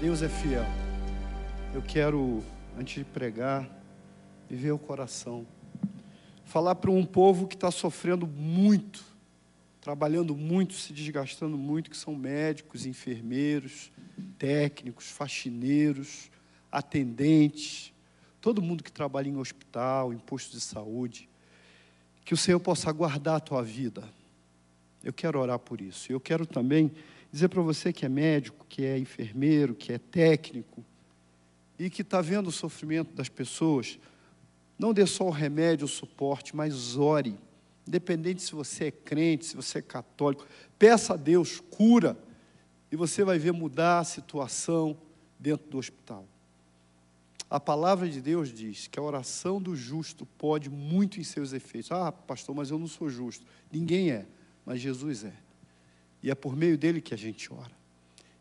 Deus é fiel. Eu quero, antes de pregar, viver o coração. Falar para um povo que está sofrendo muito, trabalhando muito, se desgastando muito, que são médicos, enfermeiros, técnicos, faxineiros, atendentes, todo mundo que trabalha em hospital, em posto de saúde. Que o Senhor possa guardar a tua vida. Eu quero orar por isso. Eu quero também dizer para você que é médico, que é enfermeiro, que é técnico e que está vendo o sofrimento das pessoas, não dê só o remédio, o suporte, mas ore. Independente se você é crente, se você é católico, peça a Deus cura e você vai ver mudar a situação dentro do hospital. A palavra de Deus diz que a oração do justo pode muito em seus efeitos. Ah, pastor, mas eu não sou justo. Ninguém é, mas Jesus é. E é por meio dele que a gente ora.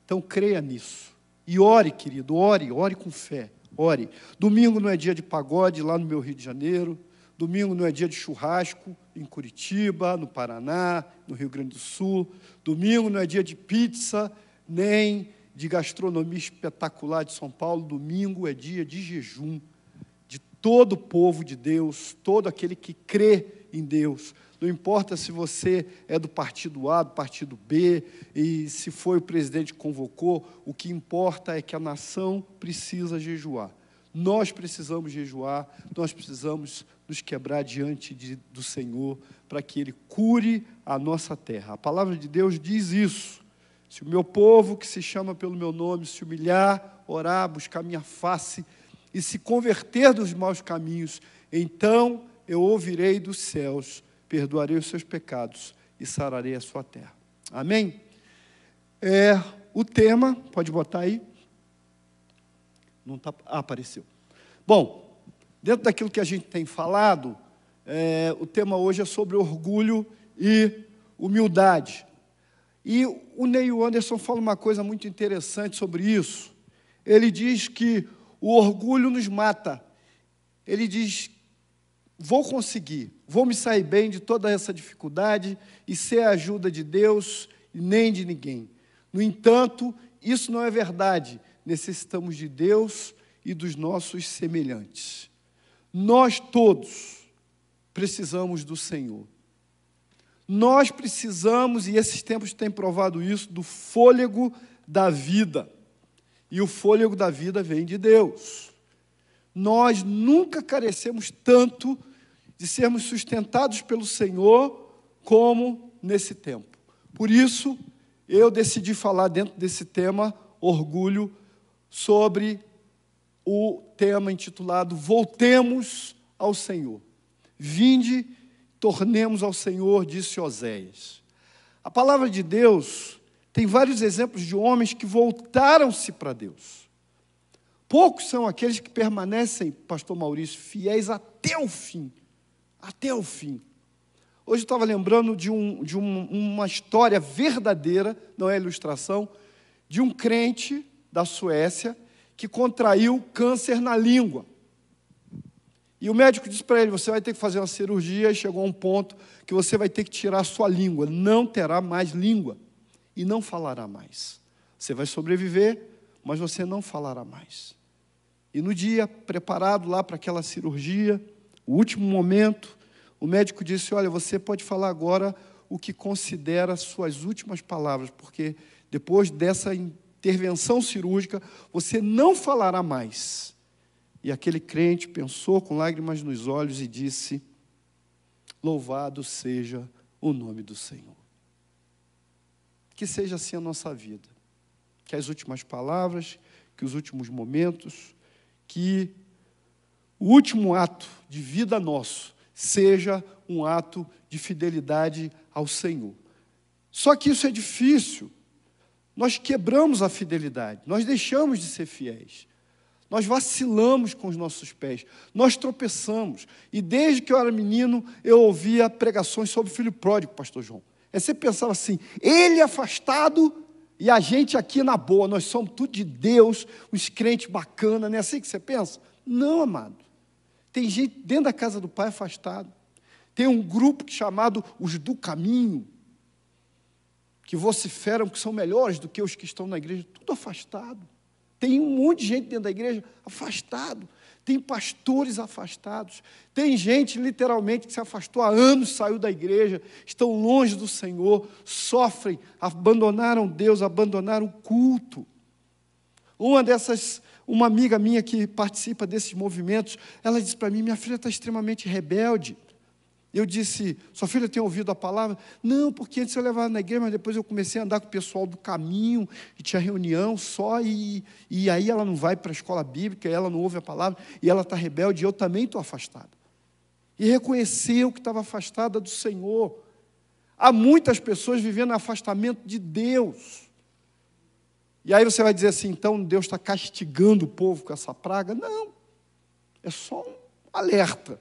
Então creia nisso. E ore, querido, ore, ore com fé. Ore. Domingo não é dia de pagode lá no meu Rio de Janeiro. Domingo não é dia de churrasco em Curitiba, no Paraná, no Rio Grande do Sul. Domingo não é dia de pizza, nem de gastronomia espetacular de São Paulo. Domingo é dia de jejum de todo o povo de Deus, todo aquele que crê em Deus. Não importa se você é do partido A, do partido B, e se foi o presidente que convocou, o que importa é que a nação precisa jejuar. Nós precisamos jejuar, nós precisamos nos quebrar diante de, do Senhor para que Ele cure a nossa terra. A palavra de Deus diz isso. Se o meu povo, que se chama pelo meu nome, se humilhar, orar, buscar minha face e se converter dos maus caminhos, então eu ouvirei dos céus perdoarei os seus pecados e sararei a sua terra. Amém? É, o tema, pode botar aí. Não tá, ah, apareceu. Bom, dentro daquilo que a gente tem falado, é, o tema hoje é sobre orgulho e humildade. E o Neil Anderson fala uma coisa muito interessante sobre isso. Ele diz que o orgulho nos mata. Ele diz vou conseguir, vou me sair bem de toda essa dificuldade e ser a ajuda de Deus e nem de ninguém. No entanto, isso não é verdade. Necessitamos de Deus e dos nossos semelhantes. Nós todos precisamos do Senhor. Nós precisamos, e esses tempos têm provado isso, do fôlego da vida. E o fôlego da vida vem de Deus nós nunca carecemos tanto de sermos sustentados pelo Senhor como nesse tempo. Por isso, eu decidi falar dentro desse tema, orgulho, sobre o tema intitulado Voltemos ao Senhor. Vinde, tornemos ao Senhor, disse Oséias. A palavra de Deus tem vários exemplos de homens que voltaram-se para Deus. Poucos são aqueles que permanecem, pastor Maurício, fiéis até o fim. Até o fim. Hoje eu estava lembrando de, um, de um, uma história verdadeira, não é ilustração, de um crente da Suécia que contraiu câncer na língua. E o médico disse para ele: Você vai ter que fazer uma cirurgia. E chegou a um ponto que você vai ter que tirar a sua língua. Não terá mais língua. E não falará mais. Você vai sobreviver, mas você não falará mais. E no dia preparado lá para aquela cirurgia, o último momento, o médico disse: Olha, você pode falar agora o que considera suas últimas palavras, porque depois dessa intervenção cirúrgica, você não falará mais. E aquele crente pensou com lágrimas nos olhos e disse: Louvado seja o nome do Senhor. Que seja assim a nossa vida. Que as últimas palavras, que os últimos momentos, que o último ato de vida nosso seja um ato de fidelidade ao Senhor. Só que isso é difícil. Nós quebramos a fidelidade, nós deixamos de ser fiéis. Nós vacilamos com os nossos pés, nós tropeçamos. E desde que eu era menino, eu ouvia pregações sobre o filho pródigo, pastor João. Aí você pensava assim, ele afastado e a gente aqui na boa, nós somos tudo de Deus, uns crentes bacana, não é assim que você pensa? Não, amado. Tem gente dentro da casa do Pai afastado. Tem um grupo chamado os do caminho, que vociferam que são melhores do que os que estão na igreja, tudo afastado. Tem um monte de gente dentro da igreja afastado. Tem pastores afastados. Tem gente, literalmente, que se afastou há anos, saiu da igreja, estão longe do Senhor, sofrem, abandonaram Deus, abandonaram o culto. Uma dessas, uma amiga minha que participa desses movimentos, ela disse para mim: minha filha está extremamente rebelde. Eu disse, sua filha tem ouvido a palavra? Não, porque antes eu levava na igreja, mas depois eu comecei a andar com o pessoal do caminho, e tinha reunião só, e, e aí ela não vai para a escola bíblica, ela não ouve a palavra, e ela está rebelde, e eu também estou afastada. E reconheceu que estava afastada do Senhor. Há muitas pessoas vivendo afastamento de Deus. E aí você vai dizer assim, então Deus está castigando o povo com essa praga? Não, é só um alerta.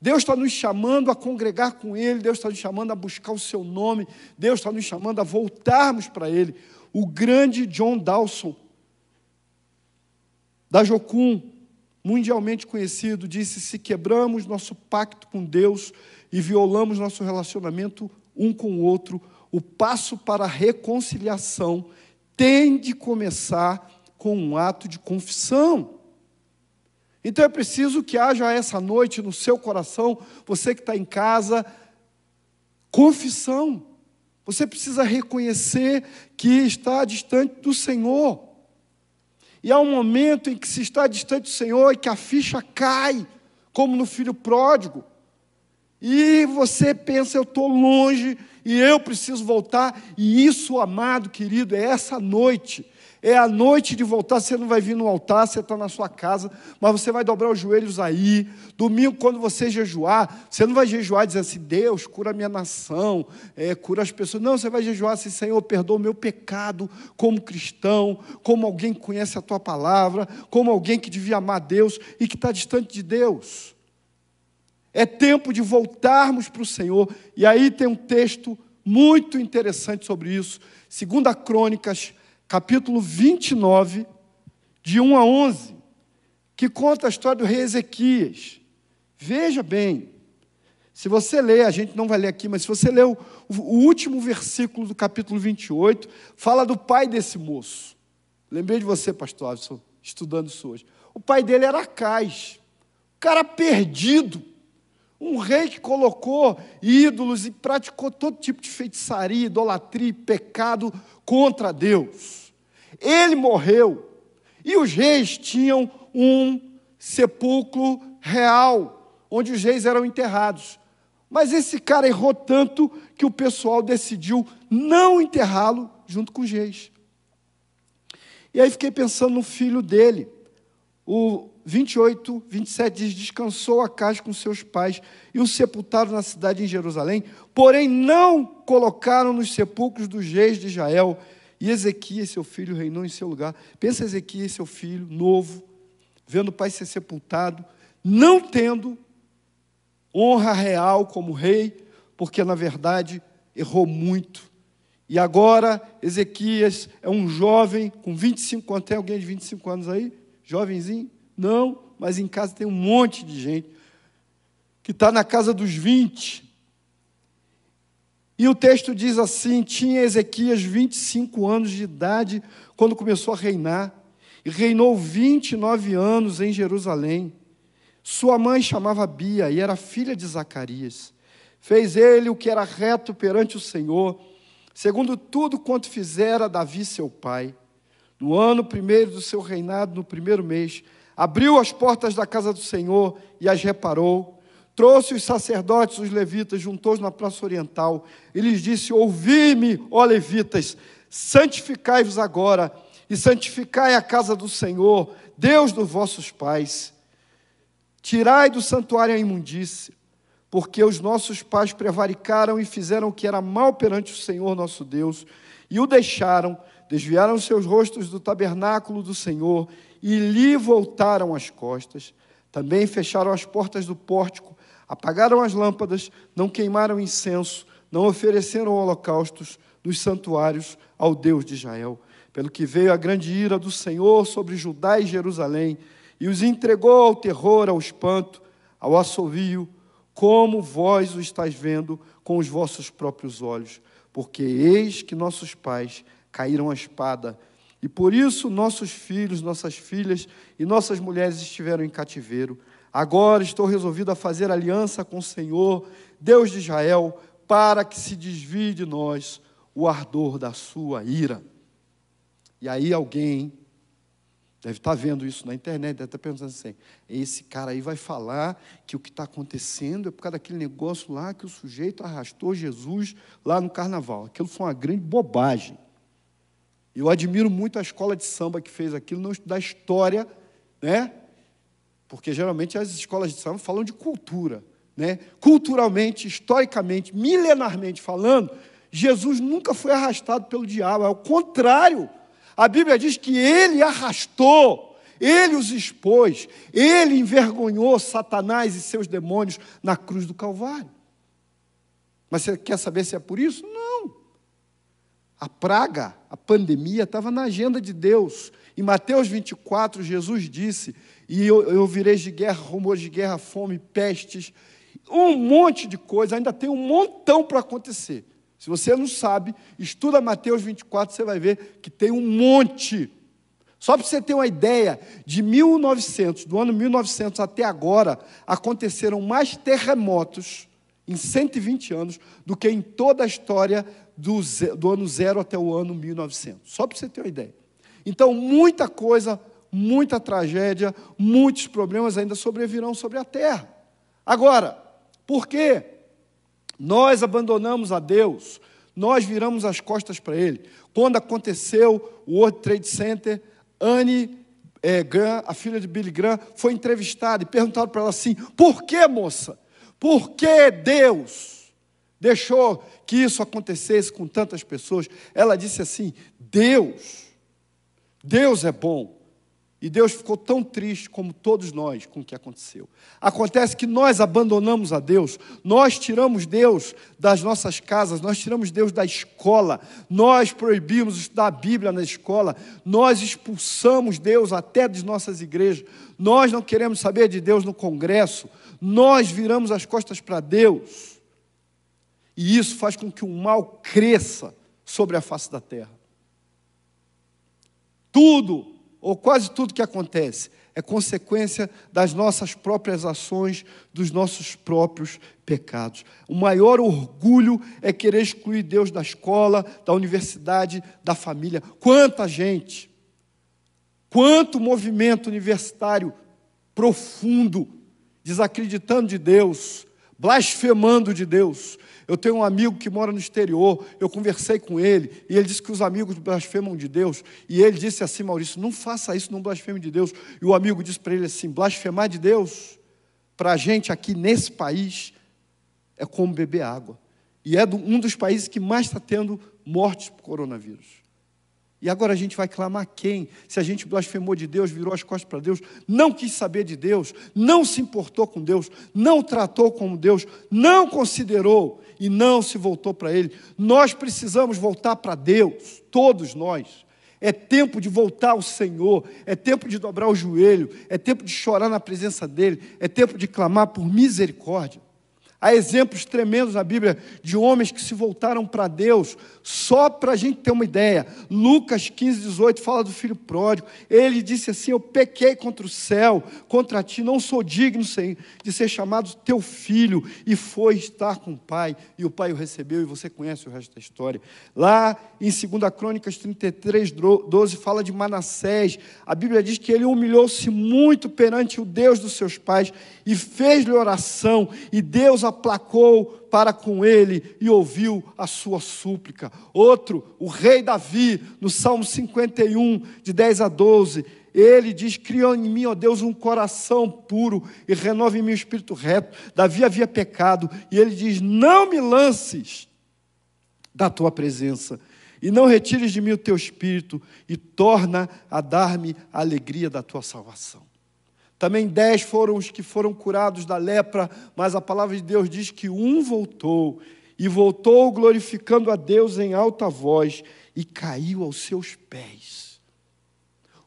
Deus está nos chamando a congregar com Ele, Deus está nos chamando a buscar o Seu nome, Deus está nos chamando a voltarmos para Ele. O grande John Dawson, da Jocum, mundialmente conhecido, disse: se quebramos nosso pacto com Deus e violamos nosso relacionamento um com o outro, o passo para a reconciliação tem de começar com um ato de confissão. Então é preciso que haja essa noite no seu coração, você que está em casa, confissão. Você precisa reconhecer que está distante do Senhor. E há um momento em que se está distante do Senhor e que a ficha cai, como no filho pródigo. E você pensa, eu estou longe e eu preciso voltar. E isso, amado querido, é essa noite é a noite de voltar, você não vai vir no altar, você está na sua casa, mas você vai dobrar os joelhos aí. Domingo, quando você jejuar, você não vai jejuar e dizer assim, Deus, cura a minha nação, é, cura as pessoas. Não, você vai jejuar assim, Senhor, perdoa o meu pecado como cristão, como alguém que conhece a tua palavra, como alguém que devia amar Deus e que está distante de Deus. É tempo de voltarmos para o Senhor. E aí tem um texto muito interessante sobre isso. Segunda Crônicas capítulo 29, de 1 a 11, que conta a história do rei Ezequias. Veja bem, se você ler, a gente não vai ler aqui, mas se você ler o, o último versículo do capítulo 28, fala do pai desse moço. Lembrei de você, pastor Alisson, estudando isso hoje. O pai dele era Acais, um cara perdido, um rei que colocou ídolos e praticou todo tipo de feitiçaria, idolatria e pecado contra Deus. Ele morreu e os reis tinham um sepulcro real, onde os reis eram enterrados. Mas esse cara errou tanto que o pessoal decidiu não enterrá-lo junto com os reis. E aí fiquei pensando no filho dele. O 28, 27 diz: Descansou a casa com seus pais e o sepultaram na cidade em Jerusalém, porém não colocaram nos sepulcros dos reis de Israel. E Ezequias, seu filho, reinou em seu lugar. Pensa Ezequias, seu filho, novo, vendo o pai ser sepultado, não tendo honra real como rei, porque na verdade errou muito. E agora Ezequias é um jovem com 25 anos. Tem alguém de 25 anos aí? Jovenzinho? Não, mas em casa tem um monte de gente que está na casa dos 20. E o texto diz assim: tinha Ezequias 25 anos de idade quando começou a reinar, e reinou 29 anos em Jerusalém. Sua mãe chamava Bia e era filha de Zacarias. Fez ele o que era reto perante o Senhor, segundo tudo quanto fizera Davi seu pai. No ano primeiro do seu reinado, no primeiro mês, abriu as portas da casa do Senhor e as reparou. Trouxe os sacerdotes, os levitas, juntou-os na praça oriental e lhes disse: Ouvi-me, ó levitas, santificai-vos agora e santificai a casa do Senhor, Deus dos vossos pais. Tirai do santuário a imundície, porque os nossos pais prevaricaram e fizeram o que era mal perante o Senhor nosso Deus, e o deixaram, desviaram seus rostos do tabernáculo do Senhor e lhe voltaram as costas. Também fecharam as portas do pórtico, apagaram as lâmpadas, não queimaram incenso, não ofereceram holocaustos nos santuários ao Deus de Israel. Pelo que veio a grande ira do Senhor sobre Judá e Jerusalém, e os entregou ao terror, ao espanto, ao assovio, como vós o estáis vendo com os vossos próprios olhos. Porque eis que nossos pais caíram à espada, E por isso nossos filhos, nossas filhas e nossas mulheres estiveram em cativeiro. Agora estou resolvido a fazer aliança com o Senhor, Deus de Israel, para que se desvie de nós o ardor da sua ira. E aí alguém deve estar vendo isso na internet, deve estar pensando assim: esse cara aí vai falar que o que está acontecendo é por causa daquele negócio lá que o sujeito arrastou Jesus lá no carnaval. Aquilo foi uma grande bobagem. Eu admiro muito a escola de samba que fez aquilo, não estudar história, né? Porque geralmente as escolas de samba falam de cultura, né? Culturalmente, historicamente, milenarmente falando, Jesus nunca foi arrastado pelo diabo, é o contrário. A Bíblia diz que ele arrastou, ele os expôs, ele envergonhou Satanás e seus demônios na cruz do Calvário. Mas você quer saber se é por isso? Não. A praga, a pandemia, estava na agenda de Deus. Em Mateus 24, Jesus disse: E eu, eu virei de guerra, rumores de guerra, fome, pestes, um monte de coisa, ainda tem um montão para acontecer. Se você não sabe, estuda Mateus 24, você vai ver que tem um monte. Só para você ter uma ideia, de 1900, do ano 1900 até agora, aconteceram mais terremotos em 120 anos do que em toda a história do, do ano zero até o ano 1900. Só para você ter uma ideia. Então, muita coisa, muita tragédia, muitos problemas ainda sobrevirão sobre a terra. Agora, por quê? Nós abandonamos a Deus, nós viramos as costas para Ele. Quando aconteceu o World Trade Center, Anne é, Graham, a filha de Billy Graham, foi entrevistada e perguntaram para ela assim: por que, moça? Por que Deus deixou que isso acontecesse com tantas pessoas? Ela disse assim: Deus, Deus é bom. E Deus ficou tão triste como todos nós com o que aconteceu. Acontece que nós abandonamos a Deus, nós tiramos Deus das nossas casas, nós tiramos Deus da escola, nós proibimos estudar a Bíblia na escola, nós expulsamos Deus até das nossas igrejas, nós não queremos saber de Deus no congresso, nós viramos as costas para Deus. E isso faz com que o mal cresça sobre a face da terra. Tudo, ou quase tudo que acontece, é consequência das nossas próprias ações, dos nossos próprios pecados. O maior orgulho é querer excluir Deus da escola, da universidade, da família. Quanta gente, quanto movimento universitário profundo desacreditando de Deus, blasfemando de Deus. Eu tenho um amigo que mora no exterior, eu conversei com ele, e ele disse que os amigos blasfemam de Deus, e ele disse assim, Maurício, não faça isso, não blasfeme de Deus. E o amigo disse para ele assim: blasfemar de Deus, para a gente aqui nesse país, é como beber água. E é um dos países que mais está tendo mortes por coronavírus. E agora a gente vai clamar quem? Se a gente blasfemou de Deus, virou as costas para Deus, não quis saber de Deus, não se importou com Deus, não tratou como Deus, não considerou e não se voltou para Ele. Nós precisamos voltar para Deus, todos nós. É tempo de voltar ao Senhor, é tempo de dobrar o joelho, é tempo de chorar na presença dEle, é tempo de clamar por misericórdia. Há exemplos tremendos na Bíblia de homens que se voltaram para Deus, só para a gente ter uma ideia. Lucas 15, 18 fala do filho pródigo. Ele disse assim: Eu pequei contra o céu, contra ti, não sou digno de ser chamado teu filho. E foi estar com o pai, e o pai o recebeu, e você conhece o resto da história. Lá em 2 Crônicas 33, 12, fala de Manassés. A Bíblia diz que ele humilhou-se muito perante o Deus dos seus pais e fez-lhe oração, e Deus aplacou para com ele e ouviu a sua súplica. Outro, o rei Davi, no Salmo 51, de 10 a 12, ele diz: Cria em mim, ó Deus, um coração puro e renove em mim o espírito reto. Davi havia pecado, e ele diz: Não me lances da tua presença, e não retires de mim o teu espírito, e torna a dar-me a alegria da tua salvação. Também dez foram os que foram curados da lepra, mas a palavra de Deus diz que um voltou, e voltou glorificando a Deus em alta voz, e caiu aos seus pés.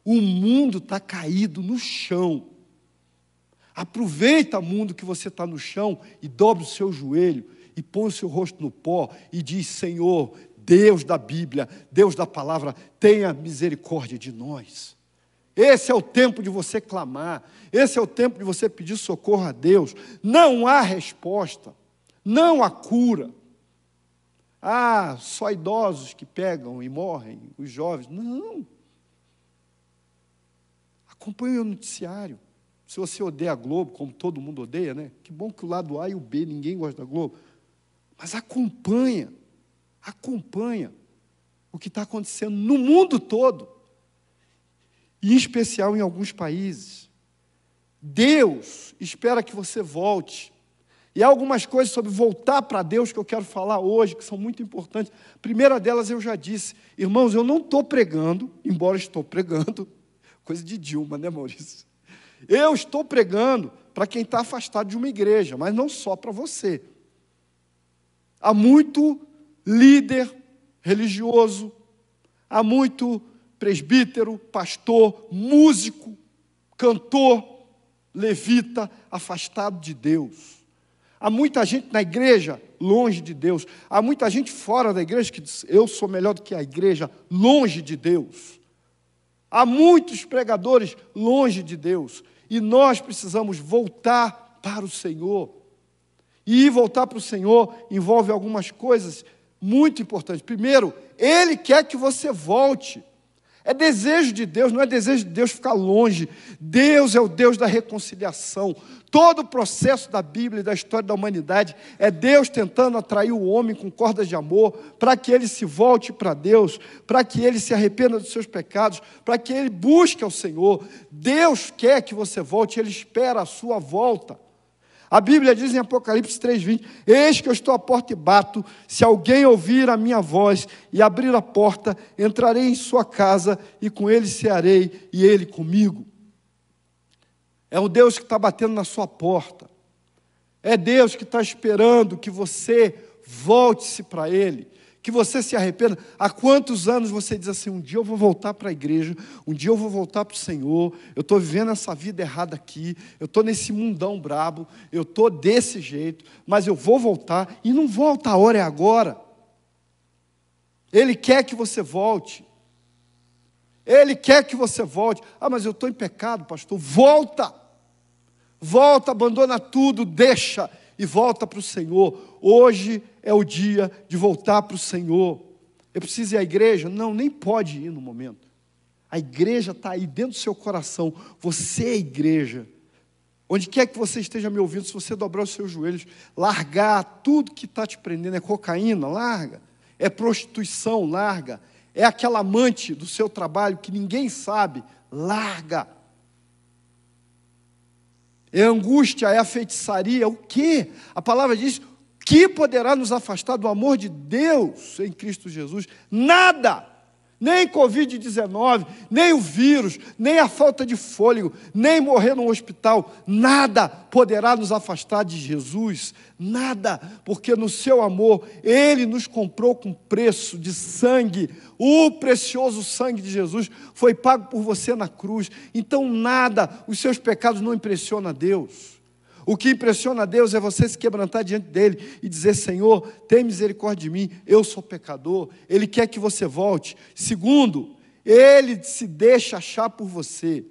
O mundo está caído no chão. Aproveita, mundo, que você está no chão e dobre o seu joelho e põe o seu rosto no pó e diz: Senhor, Deus da Bíblia, Deus da palavra, tenha misericórdia de nós. Esse é o tempo de você clamar, esse é o tempo de você pedir socorro a Deus. Não há resposta, não há cura. Ah, só idosos que pegam e morrem, os jovens. Não. Acompanhe o noticiário. Se você odeia a Globo, como todo mundo odeia, né? Que bom que o lado A e o B, ninguém gosta da Globo. Mas acompanha, acompanha o que está acontecendo no mundo todo, em especial em alguns países. Deus espera que você volte. E há algumas coisas sobre voltar para Deus que eu quero falar hoje, que são muito importantes. A primeira delas eu já disse, irmãos, eu não estou pregando, embora estou pregando, coisa de Dilma, né, Maurício? Eu estou pregando para quem está afastado de uma igreja, mas não só para você. Há muito líder religioso, há muito presbítero, pastor, músico, cantor, levita afastado de Deus. Há muita gente na igreja longe de Deus. Há muita gente fora da igreja que diz: Eu sou melhor do que a igreja, longe de Deus. Há muitos pregadores longe de Deus. E nós precisamos voltar para o Senhor. E voltar para o Senhor envolve algumas coisas muito importantes. Primeiro, Ele quer que você volte. É desejo de Deus, não é desejo de Deus ficar longe. Deus é o Deus da reconciliação. Todo o processo da Bíblia e da história da humanidade é Deus tentando atrair o homem com cordas de amor, para que ele se volte para Deus, para que ele se arrependa dos seus pecados, para que ele busque ao Senhor. Deus quer que você volte, ele espera a sua volta. A Bíblia diz em Apocalipse 3:20: Eis que eu estou à porta e bato. Se alguém ouvir a minha voz e abrir a porta, entrarei em sua casa e com ele cearei e ele comigo. É o Deus que está batendo na sua porta. É Deus que está esperando que você volte-se para Ele que você se arrependa. Há quantos anos você diz assim: um dia eu vou voltar para a igreja, um dia eu vou voltar para o Senhor, eu estou vivendo essa vida errada aqui, eu estou nesse mundão brabo, eu estou desse jeito, mas eu vou voltar, e não volta, a hora é agora. Ele quer que você volte. Ele quer que você volte. Ah, mas eu estou em pecado, pastor. Volta. Volta, abandona tudo, deixa e volta para o Senhor. Hoje é o dia de voltar para o Senhor. Eu preciso ir à igreja? Não, nem pode ir no momento. A igreja está aí dentro do seu coração. Você é igreja. Onde quer que você esteja me ouvindo, se você dobrar os seus joelhos, largar tudo que está te prendendo, é cocaína, larga. É prostituição, larga. É aquela amante do seu trabalho que ninguém sabe, larga. É angústia, é a feitiçaria, o que? A palavra diz: que poderá nos afastar do amor de Deus em Cristo Jesus? Nada! Nem Covid-19, nem o vírus, nem a falta de fôlego, nem morrer no hospital, nada poderá nos afastar de Jesus, nada, porque no seu amor, Ele nos comprou com preço de sangue, o precioso sangue de Jesus foi pago por você na cruz, então nada, os seus pecados não impressionam a Deus. O que impressiona a Deus é você se quebrantar diante dele e dizer: Senhor, tem misericórdia de mim, eu sou pecador. Ele quer que você volte. Segundo, ele se deixa achar por você.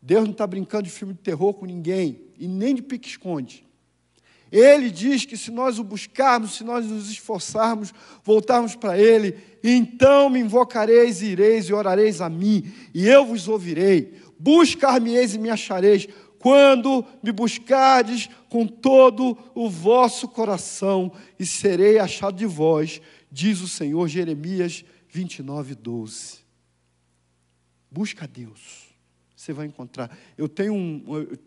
Deus não está brincando de filme de terror com ninguém, e nem de pique-esconde. Ele diz que se nós o buscarmos, se nós nos esforçarmos, voltarmos para Ele, então me invocareis e ireis e orareis a mim, e eu vos ouvirei. Buscar-me-eis e me achareis, quando me buscardes com todo o vosso coração, e serei achado de vós, diz o Senhor, Jeremias 29, 12. Busca Deus, você vai encontrar. Eu tenho um, eu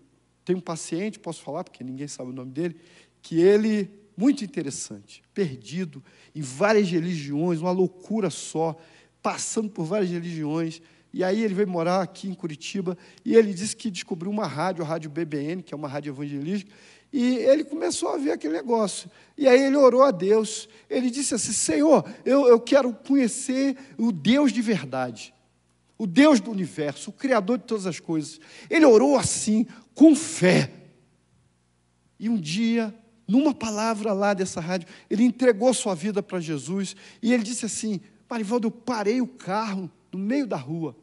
tenho um paciente, posso falar, porque ninguém sabe o nome dele, que ele, muito interessante, perdido em várias religiões, uma loucura só, passando por várias religiões, e aí ele veio morar aqui em Curitiba e ele disse que descobriu uma rádio, a Rádio BBN, que é uma rádio evangelística, e ele começou a ver aquele negócio. E aí ele orou a Deus. Ele disse assim: Senhor, eu, eu quero conhecer o Deus de verdade, o Deus do universo, o Criador de todas as coisas. Ele orou assim, com fé. E um dia numa palavra lá dessa rádio, ele entregou sua vida para Jesus e ele disse assim: Marivaldo, eu parei o carro no meio da rua.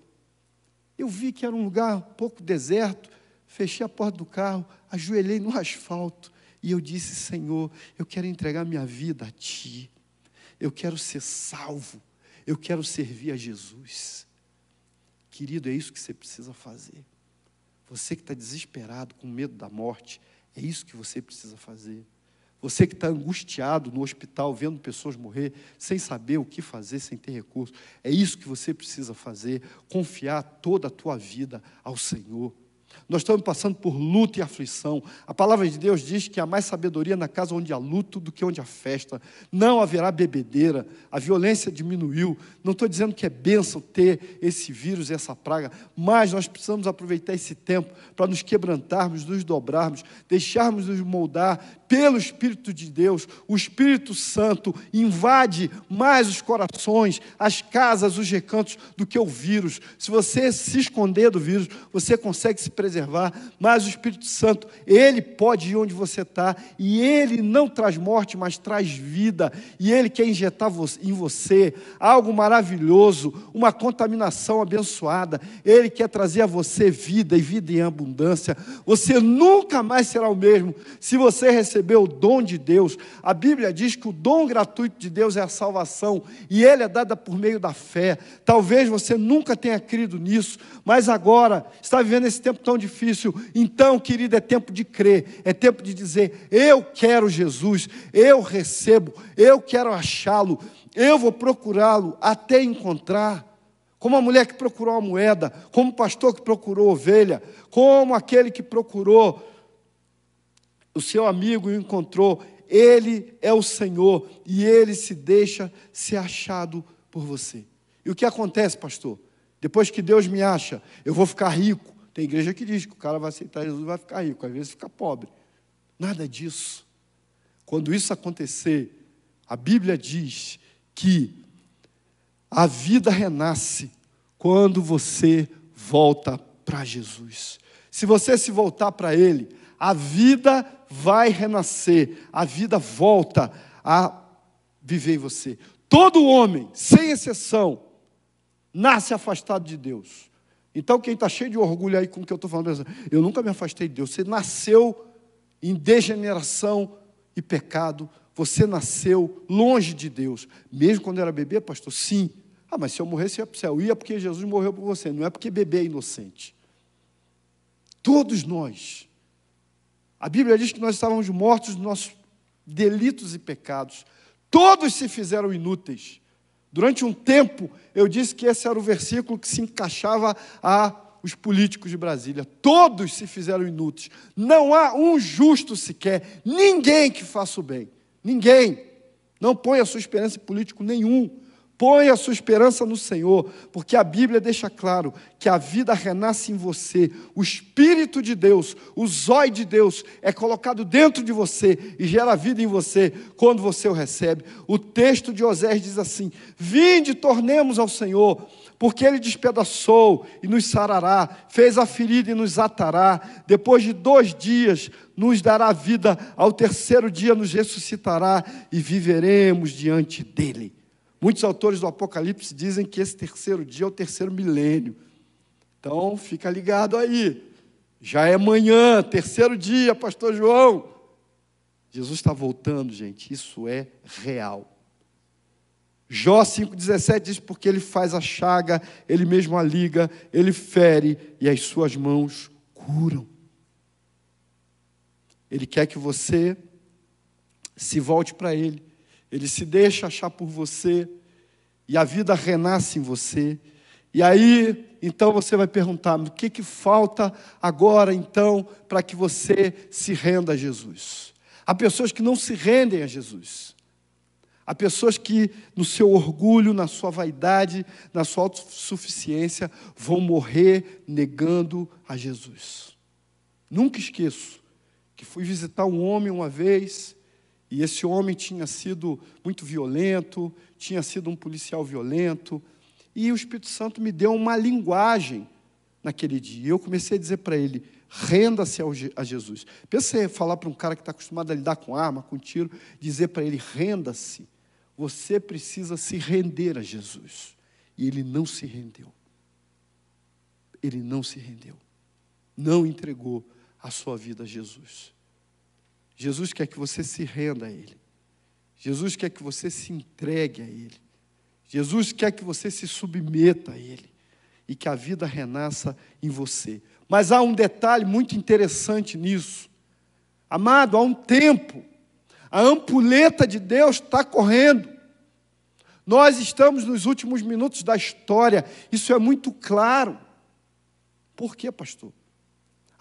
Eu vi que era um lugar pouco deserto, fechei a porta do carro, ajoelhei no asfalto e eu disse: Senhor, eu quero entregar minha vida a Ti, eu quero ser salvo, eu quero servir a Jesus. Querido, é isso que você precisa fazer. Você que está desesperado, com medo da morte, é isso que você precisa fazer. Você que está angustiado no hospital, vendo pessoas morrer, sem saber o que fazer, sem ter recurso, é isso que você precisa fazer. Confiar toda a tua vida ao Senhor. Nós estamos passando por luto e aflição. A palavra de Deus diz que há mais sabedoria na casa onde há luto do que onde há festa. Não haverá bebedeira. A violência diminuiu. Não estou dizendo que é bênção ter esse vírus, essa praga, mas nós precisamos aproveitar esse tempo para nos quebrantarmos, nos dobrarmos, deixarmos nos moldar pelo Espírito de Deus. O Espírito Santo invade mais os corações, as casas, os recantos do que o vírus. Se você se esconder do vírus, você consegue se preservar, mas o Espírito Santo, ele pode ir onde você está, e ele não traz morte, mas traz vida, e ele quer injetar em você algo maravilhoso, uma contaminação abençoada, ele quer trazer a você vida e vida em abundância. Você nunca mais será o mesmo se você receber o dom de Deus. A Bíblia diz que o dom gratuito de Deus é a salvação, e ele é dada por meio da fé. Talvez você nunca tenha crido nisso, mas agora está vivendo esse tempo tão difícil. Então, querido, é tempo de crer, é tempo de dizer: eu quero Jesus, eu recebo, eu quero achá-lo, eu vou procurá-lo até encontrar. Como a mulher que procurou a moeda, como o pastor que procurou ovelha, como aquele que procurou o seu amigo encontrou. Ele é o Senhor e ele se deixa ser achado por você. E o que acontece, pastor? Depois que Deus me acha, eu vou ficar rico, tem igreja que diz que o cara vai aceitar Jesus e vai ficar rico, às vezes fica pobre. Nada disso. Quando isso acontecer, a Bíblia diz que a vida renasce quando você volta para Jesus. Se você se voltar para Ele, a vida vai renascer, a vida volta a viver em você. Todo homem, sem exceção, nasce afastado de Deus. Então, quem está cheio de orgulho aí com o que eu estou falando, eu nunca me afastei de Deus. Você nasceu em degeneração e pecado. Você nasceu longe de Deus. Mesmo quando era bebê, pastor? Sim. Ah, mas se eu morresse, ia para o céu. Ia porque Jesus morreu por você. Não é porque bebê é inocente. Todos nós. A Bíblia diz que nós estávamos mortos dos nossos delitos e pecados. Todos se fizeram inúteis. Durante um tempo, eu disse que esse era o versículo que se encaixava a os políticos de Brasília. Todos se fizeram inúteis. Não há um justo sequer, ninguém que faça o bem. Ninguém. Não põe a sua esperança em político nenhum. Põe a sua esperança no Senhor, porque a Bíblia deixa claro que a vida renasce em você. O Espírito de Deus, o zóio de Deus, é colocado dentro de você e gera vida em você quando você o recebe. O texto de Osés diz assim: Vinde, tornemos ao Senhor, porque Ele despedaçou e nos sarará, fez a ferida e nos atará. Depois de dois dias, nos dará vida, ao terceiro dia nos ressuscitará e viveremos diante dEle. Muitos autores do Apocalipse dizem que esse terceiro dia é o terceiro milênio. Então, fica ligado aí. Já é manhã, terceiro dia, pastor João. Jesus está voltando, gente. Isso é real. Jó 5,17 diz: Porque ele faz a chaga, ele mesmo a liga, ele fere e as suas mãos curam. Ele quer que você se volte para ele ele se deixa achar por você, e a vida renasce em você. E aí, então você vai perguntar: o que, que falta agora, então, para que você se renda a Jesus? Há pessoas que não se rendem a Jesus. Há pessoas que, no seu orgulho, na sua vaidade, na sua autossuficiência, vão morrer negando a Jesus. Nunca esqueço que fui visitar um homem uma vez e esse homem tinha sido muito violento, tinha sido um policial violento, e o Espírito Santo me deu uma linguagem naquele dia. E eu comecei a dizer para ele: renda-se a Jesus. Pensa em falar para um cara que está acostumado a lidar com arma, com tiro, dizer para ele: renda-se. Você precisa se render a Jesus. E ele não se rendeu. Ele não se rendeu. Não entregou a sua vida a Jesus. Jesus quer que você se renda a Ele. Jesus quer que você se entregue a Ele. Jesus quer que você se submeta a Ele e que a vida renasça em você. Mas há um detalhe muito interessante nisso. Amado, há um tempo, a ampulheta de Deus está correndo. Nós estamos nos últimos minutos da história, isso é muito claro. Por quê, pastor?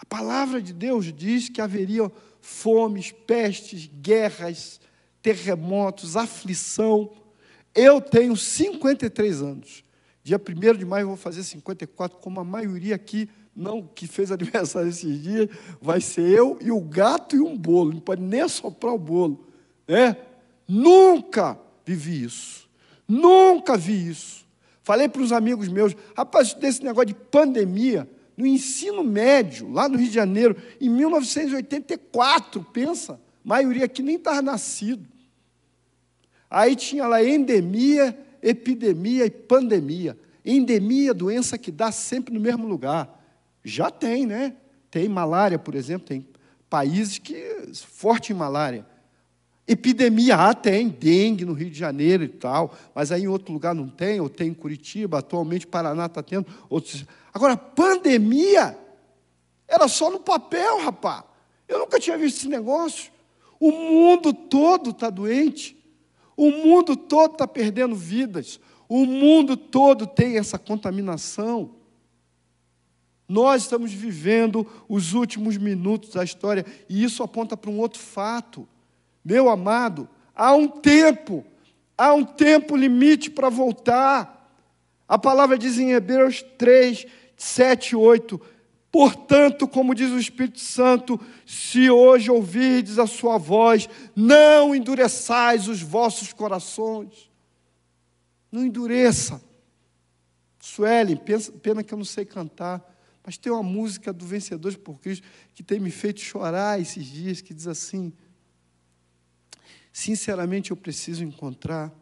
A palavra de Deus diz que haveria fomes, pestes, guerras, terremotos, aflição. Eu tenho 53 anos. Dia 1 de maio eu vou fazer 54, como a maioria aqui, não que fez aniversário esses dias, vai ser eu e o gato e um bolo. Não pode nem assoprar o bolo. Né? Nunca vivi isso. Nunca vi isso. Falei para os amigos meus, rapaz, desse negócio de pandemia, no ensino médio, lá no Rio de Janeiro, em 1984, pensa, a maioria aqui nem estava nascido. Aí tinha lá endemia, epidemia e pandemia. Endemia, doença que dá sempre no mesmo lugar. Já tem, né? Tem malária, por exemplo, tem países que forte em malária. Epidemia, ah, tem, dengue no Rio de Janeiro e tal, mas aí em outro lugar não tem, ou tem em Curitiba, atualmente Paraná está tendo outros. Agora, pandemia era só no papel, rapá. Eu nunca tinha visto esse negócio. O mundo todo está doente. O mundo todo está perdendo vidas. O mundo todo tem essa contaminação. Nós estamos vivendo os últimos minutos da história e isso aponta para um outro fato. Meu amado, há um tempo, há um tempo limite para voltar. A palavra diz em Hebreus 3, 7 e 8: Portanto, como diz o Espírito Santo, se hoje ouvirdes a sua voz, não endureçais os vossos corações. Não endureça. Suelen, pena que eu não sei cantar, mas tem uma música do Vencedores por Cristo que tem me feito chorar esses dias, que diz assim: Sinceramente, eu preciso encontrar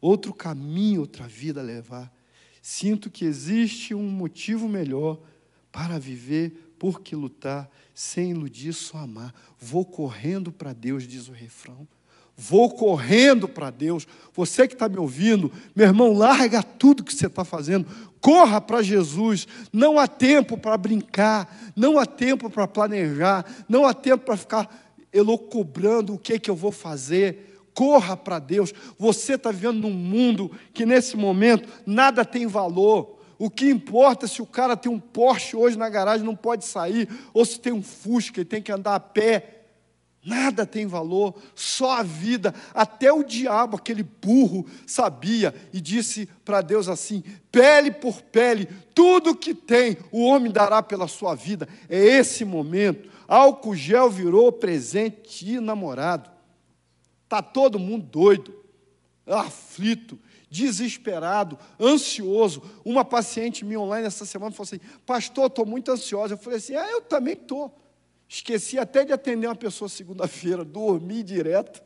outro caminho, outra vida a levar. Sinto que existe um motivo melhor para viver, por que lutar, sem iludir, só amar. Vou correndo para Deus, diz o refrão. Vou correndo para Deus. Você que está me ouvindo, meu irmão, larga tudo que você está fazendo. Corra para Jesus. Não há tempo para brincar. Não há tempo para planejar. Não há tempo para ficar elocubrando o que, que eu vou fazer. Corra para Deus. Você está vivendo num mundo que nesse momento nada tem valor. O que importa é se o cara tem um Porsche hoje na garagem, não pode sair, ou se tem um Fusca e tem que andar a pé. Nada tem valor, só a vida. Até o diabo, aquele burro, sabia e disse para Deus assim: pele por pele, tudo que tem, o homem dará pela sua vida. É esse momento. Álcool gel virou presente e namorado. Está todo mundo doido, aflito, desesperado, ansioso. Uma paciente minha online essa semana falou assim: Pastor, estou muito ansiosa. Eu falei assim: Ah, eu também estou. Esqueci até de atender uma pessoa segunda-feira, dormi direto.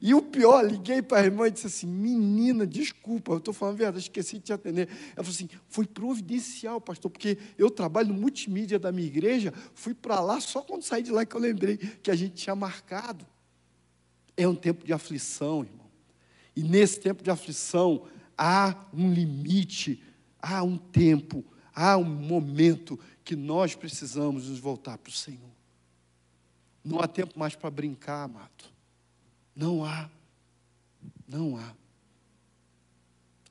E o pior, liguei para a irmã e disse assim: Menina, desculpa, eu estou falando a verdade, esqueci de te atender. Ela falou assim: Foi providencial, pastor, porque eu trabalho no multimídia da minha igreja, fui para lá só quando saí de lá que eu lembrei que a gente tinha marcado. É um tempo de aflição, irmão. E nesse tempo de aflição, há um limite, há um tempo, há um momento que nós precisamos nos voltar para o Senhor. Não há tempo mais para brincar, amado. Não há. Não há.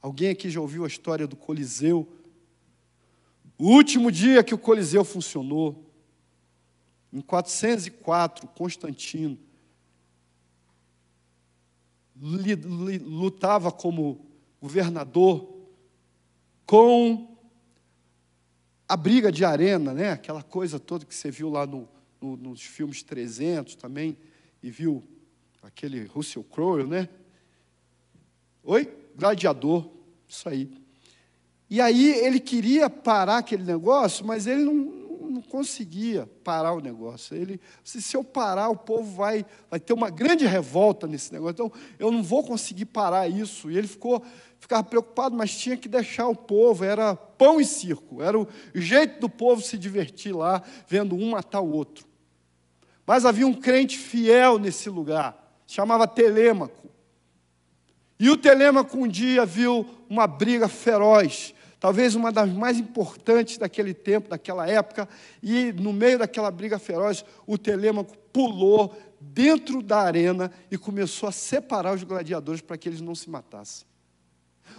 Alguém aqui já ouviu a história do Coliseu? O último dia que o Coliseu funcionou, em 404, Constantino, lutava como governador com a briga de arena, né? aquela coisa toda que você viu lá no, no, nos filmes 300 também, e viu aquele Russell Crowe, né? Oi? Gladiador, isso aí. E aí ele queria parar aquele negócio, mas ele não, não conseguia parar o negócio. Ele, se, se eu parar, o povo vai, vai ter uma grande revolta nesse negócio. Então, eu não vou conseguir parar isso. E ele ficou, ficava preocupado, mas tinha que deixar o povo. Era pão e circo. Era o jeito do povo se divertir lá, vendo um matar o outro. Mas havia um crente fiel nesse lugar, chamava Telêmaco. E o Telêmaco um dia viu uma briga feroz talvez uma das mais importantes daquele tempo, daquela época, e no meio daquela briga feroz, o Telêmaco pulou dentro da arena e começou a separar os gladiadores para que eles não se matassem.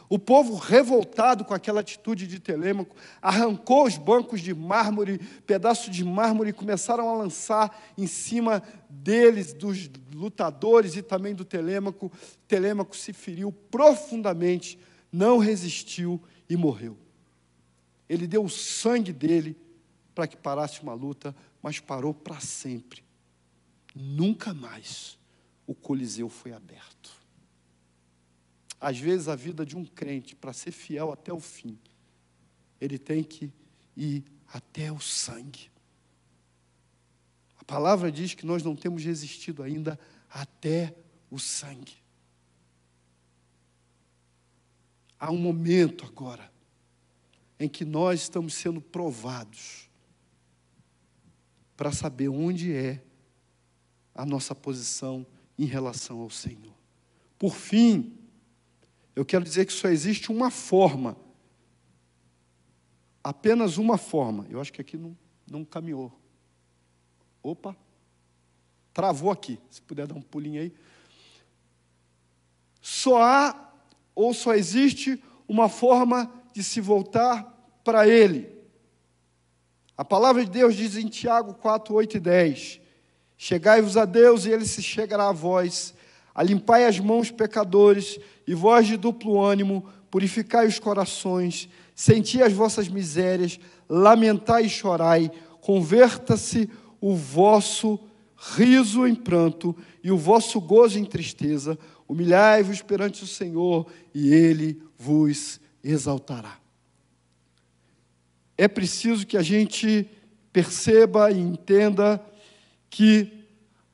O povo, revoltado com aquela atitude de Telêmaco, arrancou os bancos de mármore, pedaços de mármore, e começaram a lançar em cima deles, dos lutadores e também do Telêmaco. Telêmaco se feriu profundamente, não resistiu e morreu. Ele deu o sangue dele para que parasse uma luta, mas parou para sempre. Nunca mais o Coliseu foi aberto. Às vezes, a vida de um crente, para ser fiel até o fim, ele tem que ir até o sangue. A palavra diz que nós não temos resistido ainda até o sangue. há um momento agora em que nós estamos sendo provados para saber onde é a nossa posição em relação ao Senhor. Por fim, eu quero dizer que só existe uma forma, apenas uma forma. Eu acho que aqui não, não caminhou. Opa, travou aqui. Se puder dar um pulinho aí. Só há ou só existe uma forma de se voltar para Ele. A palavra de Deus diz em Tiago 4, 8 e 10: Chegai-vos a Deus e Ele se chegará a vós. Alimpai as mãos, pecadores, e vós de duplo ânimo, purificai os corações, senti as vossas misérias, lamentai e chorai, converta-se o vosso riso em pranto e o vosso gozo em tristeza, Humilhai-vos perante o Senhor e Ele vos exaltará. É preciso que a gente perceba e entenda que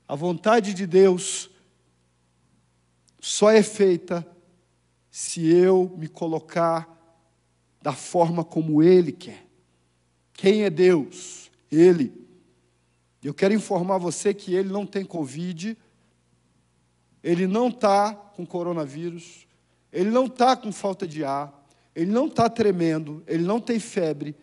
a vontade de Deus só é feita se eu me colocar da forma como Ele quer. Quem é Deus? Ele. Eu quero informar você que Ele não tem Covid ele não está com coronavírus, ele não está com falta de ar, ele não está tremendo, ele não tem febre,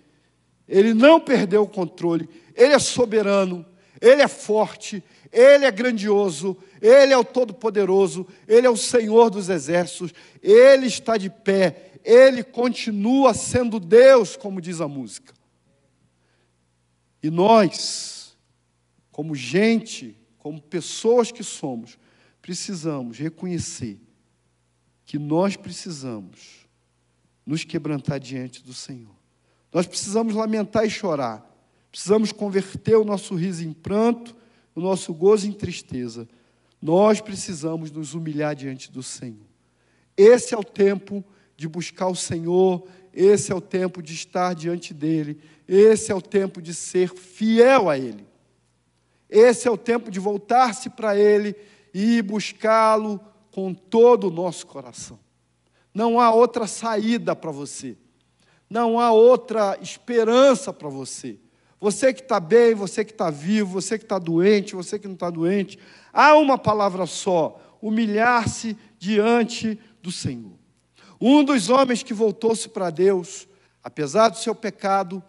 ele não perdeu o controle, ele é soberano, ele é forte, ele é grandioso, ele é o Todo-Poderoso, ele é o Senhor dos exércitos, ele está de pé, ele continua sendo Deus, como diz a música. E nós, como gente, como pessoas que somos, precisamos reconhecer que nós precisamos nos quebrantar diante do Senhor. Nós precisamos lamentar e chorar. Precisamos converter o nosso riso em pranto, o nosso gozo em tristeza. Nós precisamos nos humilhar diante do Senhor. Esse é o tempo de buscar o Senhor, esse é o tempo de estar diante dele, esse é o tempo de ser fiel a ele. Esse é o tempo de voltar-se para ele e buscá-lo com todo o nosso coração. Não há outra saída para você. Não há outra esperança para você. Você que está bem, você que está vivo, você que está doente, você que não está doente, há uma palavra só: humilhar-se diante do Senhor. Um dos homens que voltou-se para Deus, apesar do seu pecado,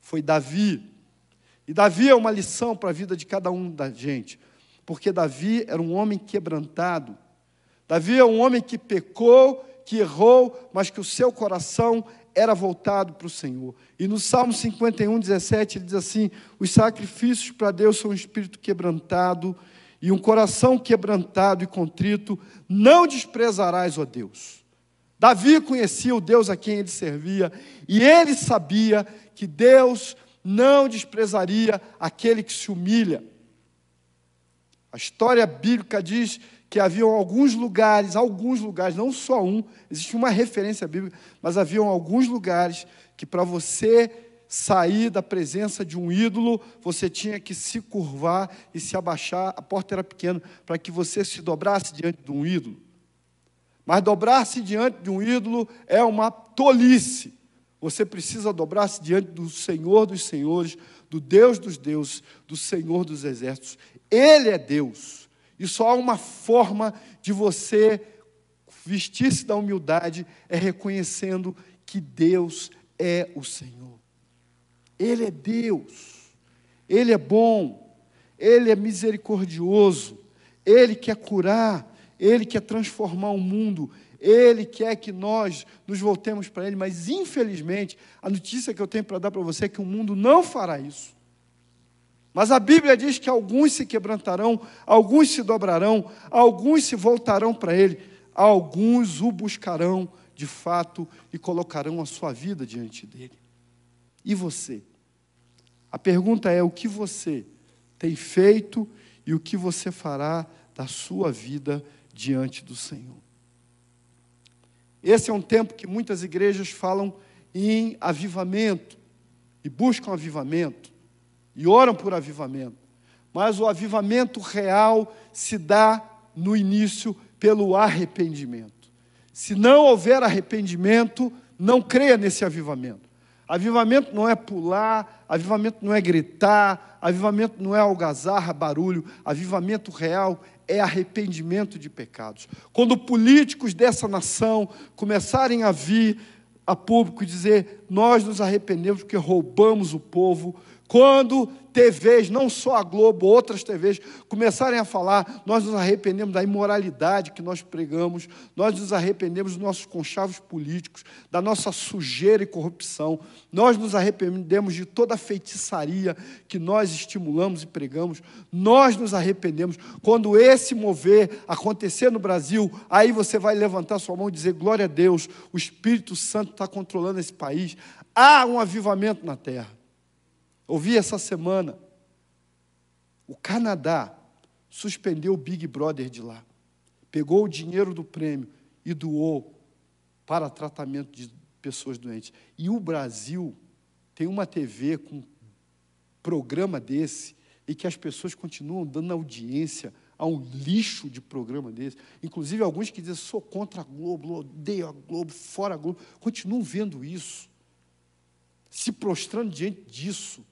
foi Davi. E Davi é uma lição para a vida de cada um da gente porque Davi era um homem quebrantado. Davi é um homem que pecou, que errou, mas que o seu coração era voltado para o Senhor. E no Salmo 51, 17, ele diz assim: Os sacrifícios para Deus são um espírito quebrantado e um coração quebrantado e contrito, não desprezarás, ó Deus. Davi conhecia o Deus a quem ele servia e ele sabia que Deus não desprezaria aquele que se humilha. A história bíblica diz que haviam alguns lugares, alguns lugares, não só um, existe uma referência bíblica, mas haviam alguns lugares que para você sair da presença de um ídolo, você tinha que se curvar e se abaixar. A porta era pequena para que você se dobrasse diante de um ídolo. Mas dobrar-se diante de um ídolo é uma tolice. Você precisa dobrar-se diante do Senhor dos Senhores, do Deus dos deuses, do Senhor dos exércitos. Ele é Deus. E só há uma forma de você vestir-se da humildade é reconhecendo que Deus é o Senhor. Ele é Deus. Ele é bom. Ele é misericordioso. Ele quer curar. Ele quer transformar o mundo. Ele quer que nós nos voltemos para Ele, mas infelizmente, a notícia que eu tenho para dar para você é que o mundo não fará isso. Mas a Bíblia diz que alguns se quebrantarão, alguns se dobrarão, alguns se voltarão para Ele, alguns o buscarão de fato e colocarão a sua vida diante dele. E você? A pergunta é: o que você tem feito e o que você fará da sua vida diante do Senhor? Esse é um tempo que muitas igrejas falam em avivamento e buscam avivamento e oram por avivamento. Mas o avivamento real se dá no início pelo arrependimento. Se não houver arrependimento, não creia nesse avivamento. Avivamento não é pular, avivamento não é gritar, avivamento não é algazarra, barulho. Avivamento real é arrependimento de pecados. Quando políticos dessa nação começarem a vir a público e dizer: Nós nos arrependemos porque roubamos o povo, quando TVs, não só a Globo, outras TVs, começarem a falar, nós nos arrependemos da imoralidade que nós pregamos, nós nos arrependemos dos nossos conchavos políticos, da nossa sujeira e corrupção, nós nos arrependemos de toda a feitiçaria que nós estimulamos e pregamos, nós nos arrependemos. Quando esse mover acontecer no Brasil, aí você vai levantar sua mão e dizer: glória a Deus, o Espírito Santo está controlando esse país, há um avivamento na terra. Ouvi essa semana, o Canadá suspendeu o Big Brother de lá. Pegou o dinheiro do prêmio e doou para tratamento de pessoas doentes. E o Brasil tem uma TV com programa desse e que as pessoas continuam dando audiência a um lixo de programa desse. Inclusive alguns que dizem, sou contra a Globo, odeio a Globo, fora a Globo, continuam vendo isso, se prostrando diante disso.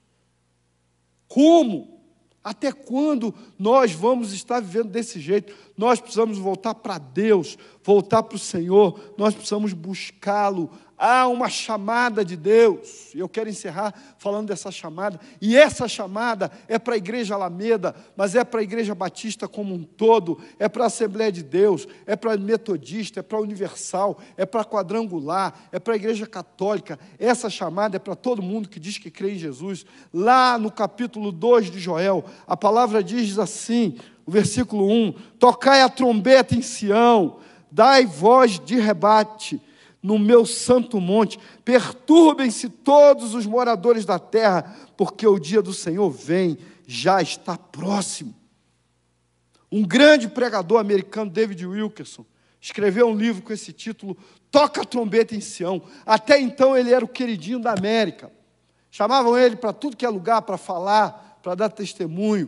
Como? Até quando nós vamos estar vivendo desse jeito? Nós precisamos voltar para Deus, voltar para o Senhor, nós precisamos buscá-lo, Há uma chamada de Deus, e eu quero encerrar falando dessa chamada, e essa chamada é para a Igreja Alameda, mas é para a Igreja Batista como um todo, é para a Assembleia de Deus, é para a Metodista, é para a Universal, é para a Quadrangular, é para a Igreja Católica. Essa chamada é para todo mundo que diz que crê em Jesus. Lá no capítulo 2 de Joel, a palavra diz assim, o versículo 1: Tocai a trombeta em Sião, dai voz de rebate no meu santo monte. Perturbem-se todos os moradores da terra, porque o dia do Senhor vem, já está próximo. Um grande pregador americano, David Wilkerson, escreveu um livro com esse título, Toca a Trombeta em Sião. Até então ele era o queridinho da América. Chamavam ele para tudo que é lugar, para falar, para dar testemunho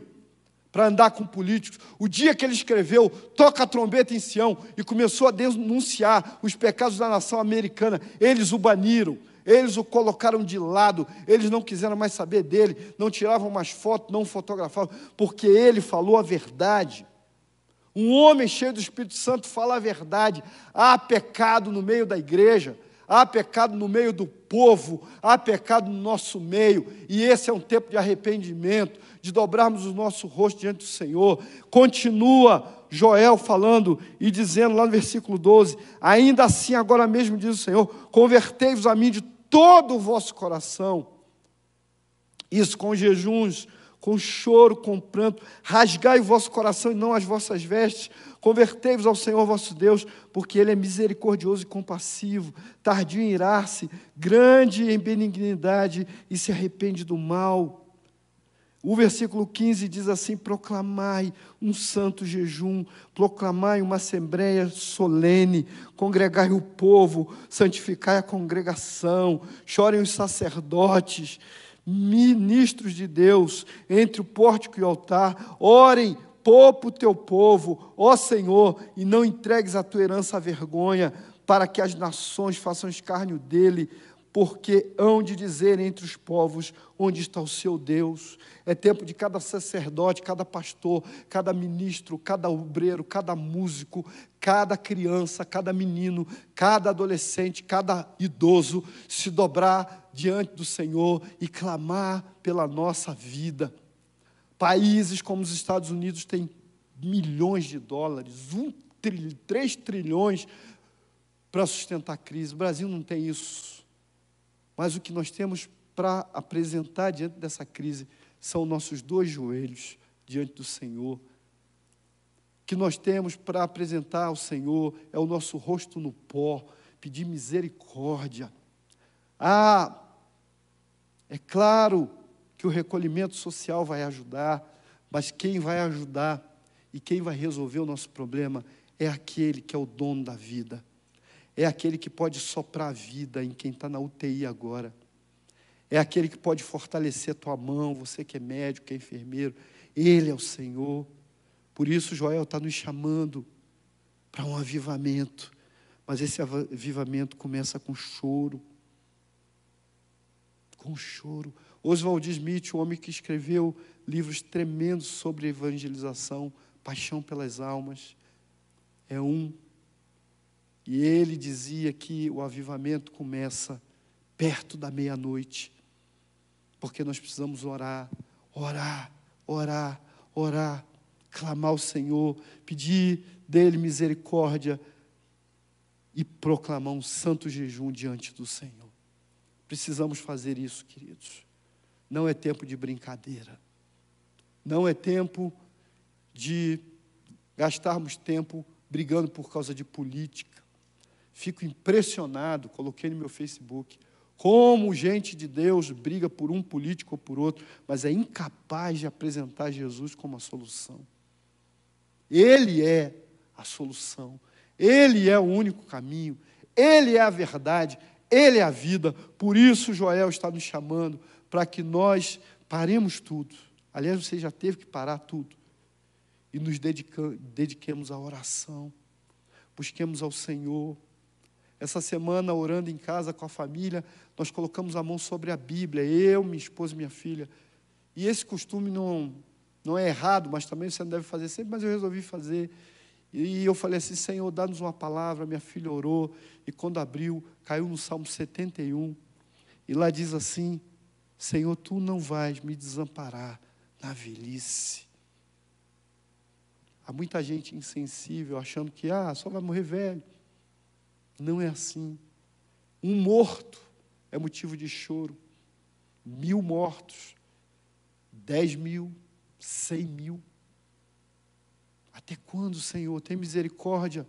para andar com políticos. O dia que ele escreveu, toca a trombeta em Sião, e começou a denunciar os pecados da nação americana, eles o baniram, eles o colocaram de lado, eles não quiseram mais saber dele, não tiravam mais foto, não fotografavam, porque ele falou a verdade. Um homem cheio do Espírito Santo fala a verdade. Há pecado no meio da igreja, há pecado no meio do povo, há pecado no nosso meio, e esse é um tempo de arrependimento, de dobrarmos o nosso rosto diante do Senhor. Continua Joel falando e dizendo lá no versículo 12: Ainda assim, agora mesmo diz o Senhor: Convertei-vos a mim de todo o vosso coração. Isso com jejuns, com choro, com pranto, rasgai o vosso coração e não as vossas vestes, convertei-vos ao Senhor vosso Deus, porque Ele é misericordioso e compassivo, tardio em irar-se, grande em benignidade e se arrepende do mal. O versículo 15 diz assim: proclamai um santo jejum, proclamai uma assembleia solene, congregai o povo, santificai a congregação, chorem os sacerdotes, ministros de Deus, entre o pórtico e o altar, orem, poupa o teu povo, ó Senhor, e não entregues a tua herança à vergonha, para que as nações façam escárnio dele porque hão de dizer entre os povos onde está o seu Deus. É tempo de cada sacerdote, cada pastor, cada ministro, cada obreiro, cada músico, cada criança, cada menino, cada adolescente, cada idoso se dobrar diante do Senhor e clamar pela nossa vida. Países como os Estados Unidos têm milhões de dólares, um trilhão, três trilhões para sustentar a crise. O Brasil não tem isso. Mas o que nós temos para apresentar diante dessa crise são nossos dois joelhos diante do Senhor. O que nós temos para apresentar ao Senhor é o nosso rosto no pó, pedir misericórdia. Ah, é claro que o recolhimento social vai ajudar, mas quem vai ajudar e quem vai resolver o nosso problema é aquele que é o dono da vida é aquele que pode soprar a vida em quem está na UTI agora. É aquele que pode fortalecer a tua mão, você que é médico, que é enfermeiro. Ele é o Senhor. Por isso, Joel está nos chamando para um avivamento. Mas esse avivamento começa com choro. Com choro. Oswald Smith, o homem que escreveu livros tremendos sobre evangelização, paixão pelas almas, é um e ele dizia que o avivamento começa perto da meia-noite, porque nós precisamos orar, orar, orar, orar, clamar ao Senhor, pedir dele misericórdia e proclamar um santo jejum diante do Senhor. Precisamos fazer isso, queridos. Não é tempo de brincadeira. Não é tempo de gastarmos tempo brigando por causa de política fico impressionado, coloquei no meu Facebook, como gente de Deus briga por um político ou por outro, mas é incapaz de apresentar Jesus como a solução. Ele é a solução, ele é o único caminho, ele é a verdade, ele é a vida. Por isso, Joel está nos chamando para que nós paremos tudo. Aliás, você já teve que parar tudo e nos dediquemos à oração, busquemos ao Senhor essa semana, orando em casa com a família, nós colocamos a mão sobre a Bíblia, eu, minha esposa e minha filha. E esse costume não, não é errado, mas também você não deve fazer sempre, mas eu resolvi fazer. E eu falei assim: Senhor, dá-nos uma palavra. Minha filha orou, e quando abriu, caiu no Salmo 71. E lá diz assim: Senhor, tu não vais me desamparar na velhice. Há muita gente insensível achando que ah, só vai morrer velho. Não é assim. Um morto é motivo de choro. Mil mortos, dez mil, cem mil. Até quando, Senhor? Tem misericórdia.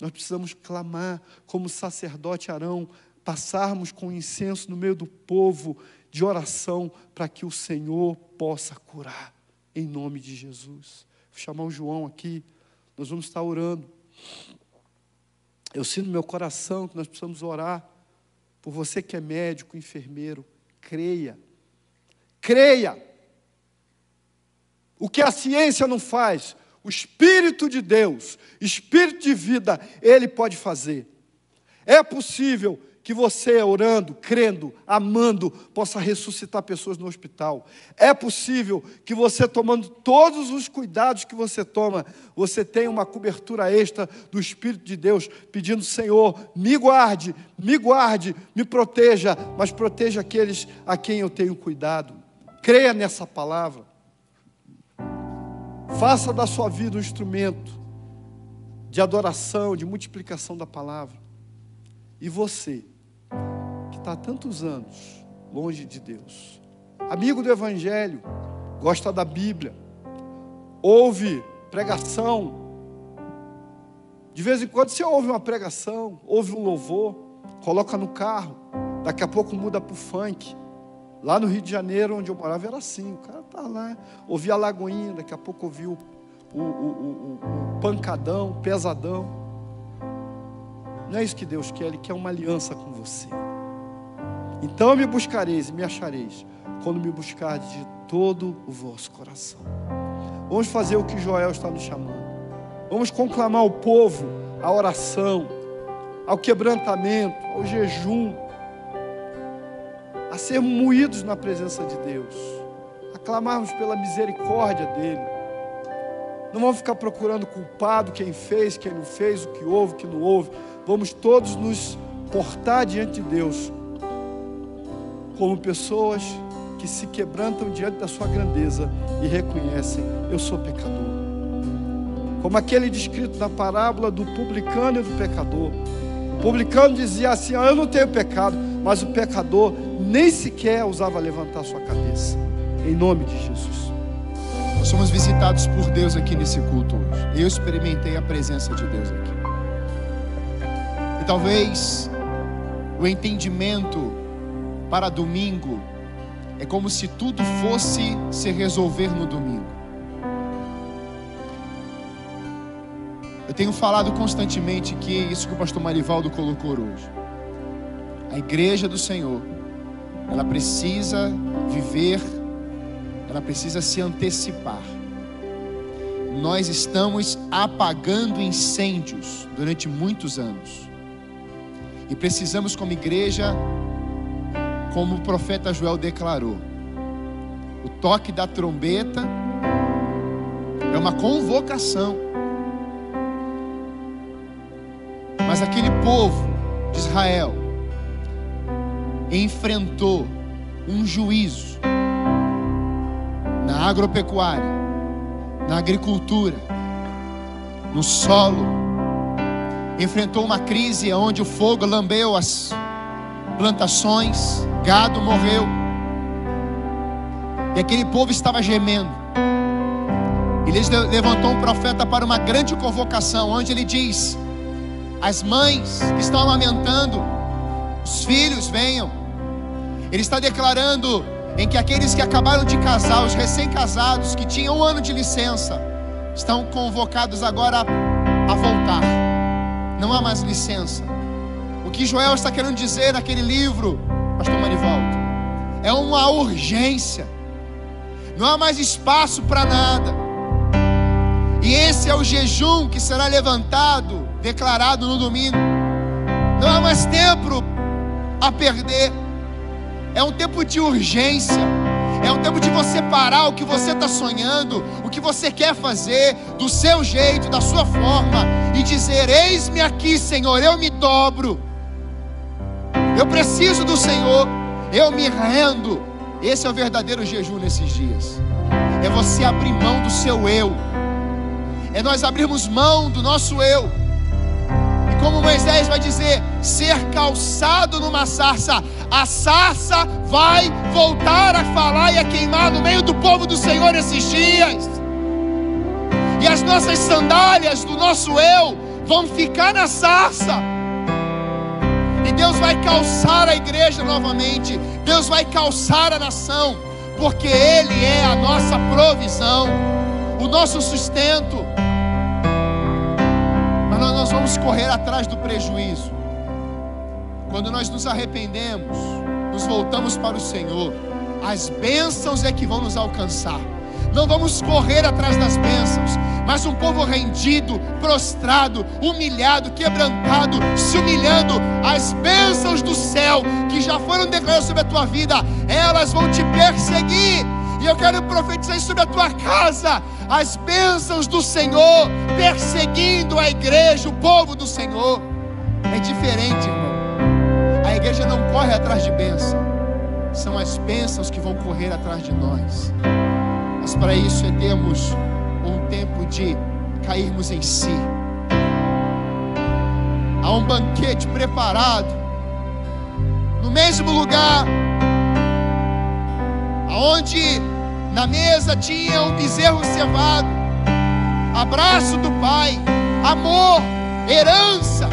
Nós precisamos clamar como sacerdote Arão, passarmos com incenso no meio do povo de oração para que o Senhor possa curar, em nome de Jesus. Vou chamar o João aqui, nós vamos estar orando. Eu sinto no meu coração que nós precisamos orar por você que é médico, enfermeiro. Creia. Creia. O que a ciência não faz, o Espírito de Deus, Espírito de vida, Ele pode fazer. É possível que você, orando, crendo, amando, possa ressuscitar pessoas no hospital. É possível que você, tomando todos os cuidados que você toma, você tenha uma cobertura extra do Espírito de Deus, pedindo: Senhor, me guarde, me guarde, me proteja, mas proteja aqueles a quem eu tenho cuidado. Creia nessa palavra. Faça da sua vida um instrumento de adoração, de multiplicação da palavra. E você, está tantos anos longe de Deus, amigo do Evangelho, gosta da Bíblia, ouve pregação. De vez em quando você ouve uma pregação, ouve um louvor, coloca no carro, daqui a pouco muda para o funk. Lá no Rio de Janeiro, onde eu morava, era assim. O cara tá lá, ouvia a lagoinha, daqui a pouco ouvia o, o, o, o, pancadão, pesadão. Não é isso que Deus quer, Ele quer uma aliança com você. Então me buscareis e me achareis, quando me buscardes de todo o vosso coração. Vamos fazer o que Joel está nos chamando. Vamos conclamar o povo à oração, ao quebrantamento, ao jejum, a sermos moídos na presença de Deus, a clamarmos pela misericórdia dEle. Não vamos ficar procurando culpado, quem fez, quem não fez, o que houve, o que não houve. Vamos todos nos portar diante de Deus como pessoas que se quebrantam diante da sua grandeza e reconhecem: eu sou pecador. Como aquele descrito na parábola do publicano e do pecador. O publicano dizia assim: ah, Eu não tenho pecado, mas o pecador nem sequer ousava levantar sua cabeça. Em nome de Jesus. Nós somos visitados por Deus aqui nesse culto hoje. Eu experimentei a presença de Deus aqui. E talvez o entendimento para domingo é como se tudo fosse se resolver no domingo. Eu tenho falado constantemente que isso que o pastor Marivaldo colocou hoje. A igreja do Senhor, ela precisa viver, ela precisa se antecipar. Nós estamos apagando incêndios durante muitos anos. E precisamos, como igreja, como o profeta Joel declarou, o toque da trombeta é uma convocação. Mas aquele povo de Israel enfrentou um juízo na agropecuária, na agricultura, no solo, enfrentou uma crise onde o fogo lambeu as plantações, gado morreu, e aquele povo estava gemendo. Ele levantou um profeta para uma grande convocação, onde ele diz: as mães que estão amamentando, os filhos venham. Ele está declarando em que aqueles que acabaram de casar, os recém-casados, que tinham um ano de licença, estão convocados agora a voltar. Não há mais licença. Que Joel está querendo dizer naquele livro, Pastor Marivaldo, é uma urgência. Não há mais espaço para nada. E esse é o jejum que será levantado declarado no domingo. Não há mais tempo a perder. É um tempo de urgência. É um tempo de você parar o que você está sonhando, o que você quer fazer, do seu jeito, da sua forma, e dizer: Eis-me aqui, Senhor, eu me dobro. Eu preciso do Senhor, eu me rendo. Esse é o verdadeiro jejum nesses dias. É você abrir mão do seu eu. É nós abrirmos mão do nosso eu como Moisés vai dizer, ser calçado numa sarça. A sarça vai voltar a falar e a queimar no meio do povo do Senhor esses dias. E as nossas sandálias do nosso eu vão ficar na sarça. Deus vai calçar a igreja novamente. Deus vai calçar a nação, porque Ele é a nossa provisão, o nosso sustento nós vamos correr atrás do prejuízo. Quando nós nos arrependemos, nos voltamos para o Senhor, as bênçãos é que vão nos alcançar. Não vamos correr atrás das bênçãos, mas um povo rendido, prostrado, humilhado, quebrantado, se humilhando, as bênçãos do céu que já foram declaradas sobre a tua vida, elas vão te perseguir. E eu quero profetizar sobre a tua casa as bênçãos do Senhor, perseguindo a igreja, o povo do Senhor. É diferente, irmão. A igreja não corre atrás de bênção, são as bênçãos que vão correr atrás de nós. Mas para isso é termos um tempo de cairmos em si. Há um banquete preparado no mesmo lugar aonde na mesa tinha um bezerro cevado, abraço do pai, amor, herança.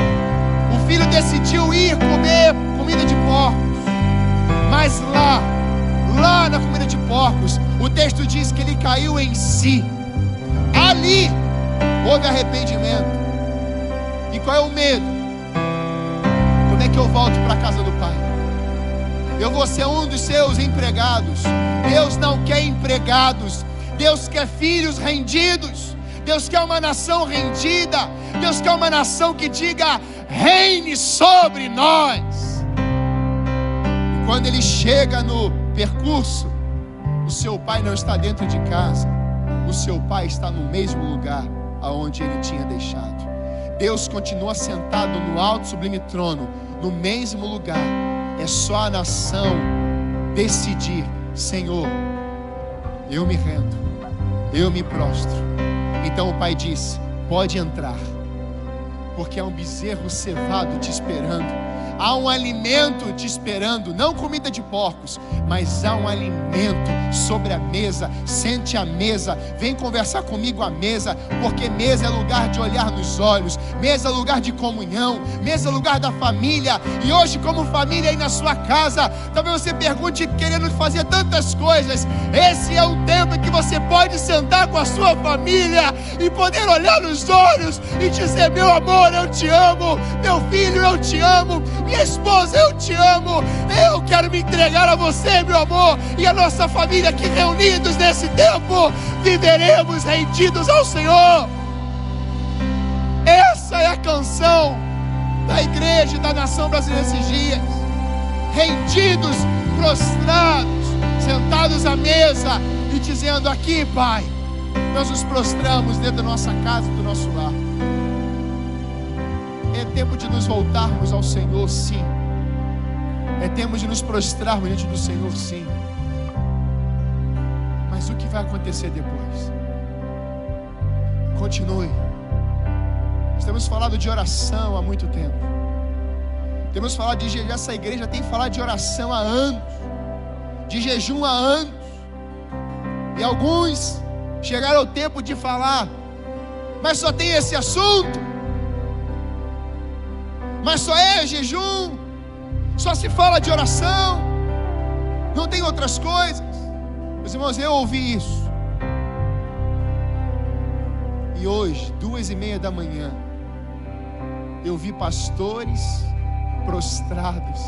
O filho decidiu ir comer comida de porcos, mas lá, lá na comida de porcos, o texto diz que ele caiu em si. Ali houve arrependimento. E qual é o medo? Como é que eu volto para a casa do Pai? Eu vou ser um dos seus empregados. Deus não quer empregados. Deus quer filhos rendidos. Deus quer uma nação rendida. Deus quer uma nação que diga: reine sobre nós. E quando ele chega no percurso, o seu pai não está dentro de casa, o seu pai está no mesmo lugar aonde ele tinha deixado. Deus continua sentado no alto sublime trono, no mesmo lugar. É só a nação decidir, Senhor, eu me rendo, eu me prostro. Então o pai disse: pode entrar, porque há um bezerro cevado te esperando há um alimento te esperando, não comida de porcos, mas há um alimento sobre a mesa. Sente à mesa, vem conversar comigo à mesa, porque mesa é lugar de olhar nos olhos, mesa é lugar de comunhão, mesa é lugar da família. E hoje, como família aí na sua casa, talvez você pergunte querendo fazer tantas coisas. Esse é o tempo em que você pode sentar com a sua família e poder olhar nos olhos e dizer: Meu amor, eu te amo, meu filho, eu te amo minha esposa, eu te amo. Eu quero me entregar a você, meu amor, e a nossa família que reunidos nesse tempo viveremos rendidos ao Senhor. Essa é a canção da igreja e da nação brasileira nesses dias. Rendidos, prostrados, sentados à mesa e dizendo: Aqui, Pai, nós nos prostramos dentro da nossa casa, do nosso lar. É tempo de nos voltarmos ao Senhor, sim. É tempo de nos prostrarmos diante do Senhor, sim. Mas o que vai acontecer depois? Continue. Nós temos falado de oração há muito tempo. Temos falado de jejum. Essa igreja tem falado de oração há anos, de jejum há anos. E alguns chegaram ao tempo de falar, mas só tem esse assunto mas só é jejum, só se fala de oração, não tem outras coisas. Meus irmãos, eu ouvi isso. E hoje, duas e meia da manhã, eu vi pastores prostrados,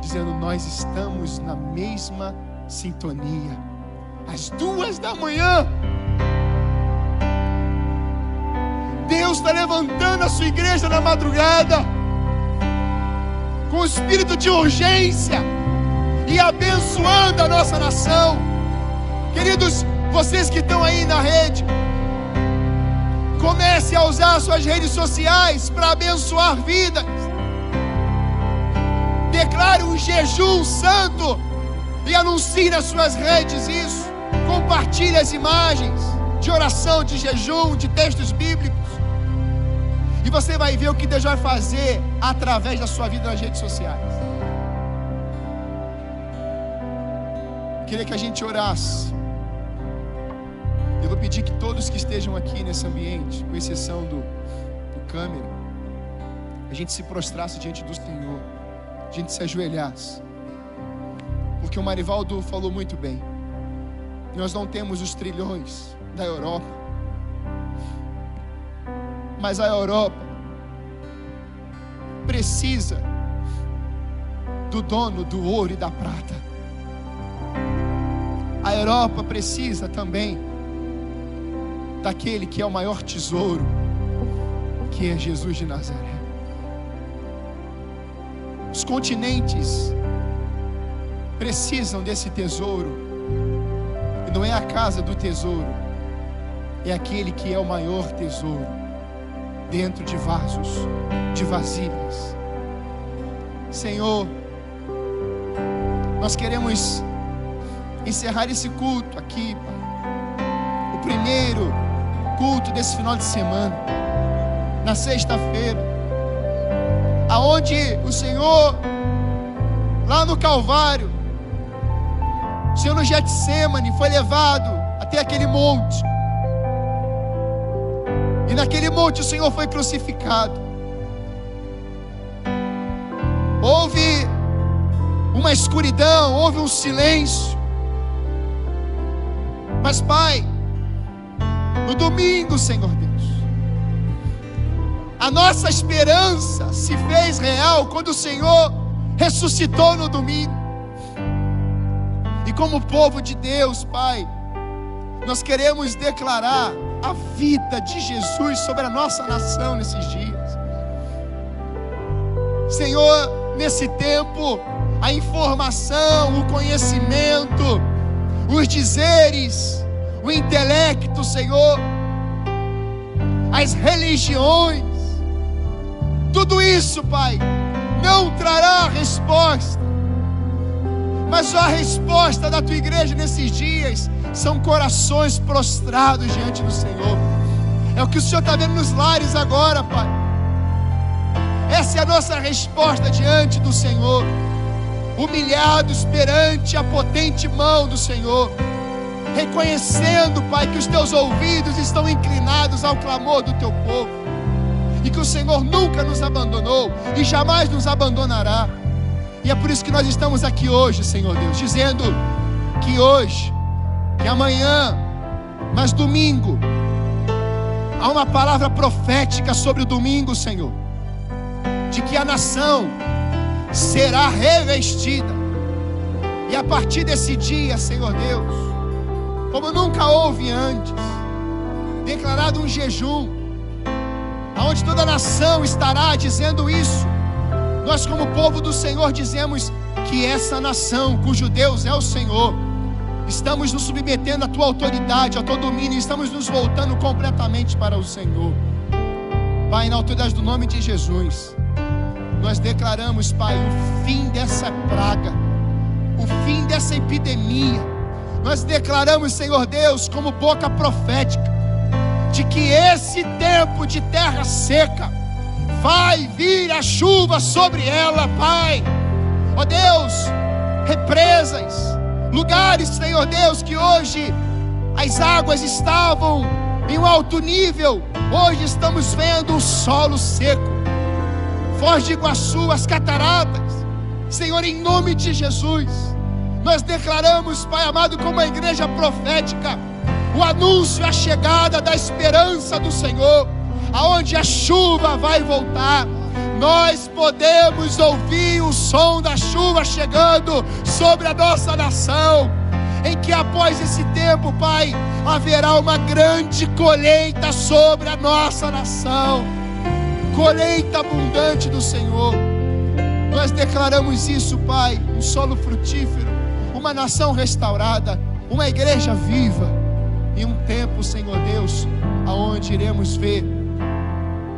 dizendo: Nós estamos na mesma sintonia. Às duas da manhã, Deus está levantando a sua igreja na madrugada, com espírito de urgência e abençoando a nossa nação. Queridos, vocês que estão aí na rede, comece a usar suas redes sociais para abençoar vidas. Declare um jejum santo e anuncie nas suas redes isso. Compartilhe as imagens de oração, de jejum, de textos bíblicos. E você vai ver o que Deus vai fazer através da sua vida nas redes sociais. Queria que a gente orasse. Eu vou pedir que todos que estejam aqui nesse ambiente, com exceção do, do câmera, a gente se prostrasse diante do Senhor, a gente se ajoelhasse. Porque o Marivaldo falou muito bem. Nós não temos os trilhões da Europa mas a Europa precisa do dono do ouro e da prata. A Europa precisa também daquele que é o maior tesouro, que é Jesus de Nazaré. Os continentes precisam desse tesouro, e não é a casa do tesouro, é aquele que é o maior tesouro dentro de vasos, de vasilhas. Senhor, nós queremos encerrar esse culto aqui, Pai. O primeiro culto desse final de semana, na sexta-feira, aonde o Senhor, lá no Calvário, o Senhor no Getsemane foi levado até aquele monte naquele monte o Senhor foi crucificado. Houve uma escuridão, houve um silêncio. Mas, Pai, no domingo, Senhor Deus, a nossa esperança se fez real quando o Senhor ressuscitou no domingo. E como povo de Deus, Pai, nós queremos declarar a vida de Jesus sobre a nossa nação nesses dias. Senhor, nesse tempo, a informação, o conhecimento, os dizeres, o intelecto, Senhor, as religiões, tudo isso, Pai, não trará resposta. Mas a resposta da tua igreja nesses dias são corações prostrados diante do Senhor. É o que o Senhor está vendo nos lares agora, Pai. Essa é a nossa resposta diante do Senhor humilhados perante a potente mão do Senhor, reconhecendo, Pai, que os teus ouvidos estão inclinados ao clamor do teu povo, e que o Senhor nunca nos abandonou e jamais nos abandonará. E é por isso que nós estamos aqui hoje, Senhor Deus, dizendo que hoje, que amanhã, mas domingo, há uma palavra profética sobre o domingo, Senhor, de que a nação será revestida. E a partir desse dia, Senhor Deus, como nunca houve antes, declarado um jejum, aonde toda a nação estará dizendo isso. Nós, como povo do Senhor, dizemos que essa nação, cujo Deus é o Senhor, estamos nos submetendo à tua autoridade, ao teu domínio, estamos nos voltando completamente para o Senhor. Pai, na autoridade do nome de Jesus nós declaramos, Pai, o fim dessa praga, o fim dessa epidemia. Nós declaramos, Senhor Deus, como boca profética, de que esse tempo de terra seca vai vir a chuva sobre ela, Pai. Ó Deus, represas, lugares, Senhor Deus, que hoje as águas estavam em um alto nível, hoje estamos vendo o solo seco. Foz de Iguaçu, as cataratas. Senhor, em nome de Jesus, nós declaramos, Pai amado, como uma igreja profética, o anúncio, a chegada da esperança do Senhor, aonde a chuva vai voltar. Nós podemos ouvir o som da chuva chegando sobre a nossa nação, em que após esse tempo, Pai, haverá uma grande colheita sobre a nossa nação colheita abundante do Senhor. Nós declaramos isso, Pai, um solo frutífero, uma nação restaurada, uma igreja viva, em um tempo, Senhor Deus, aonde iremos ver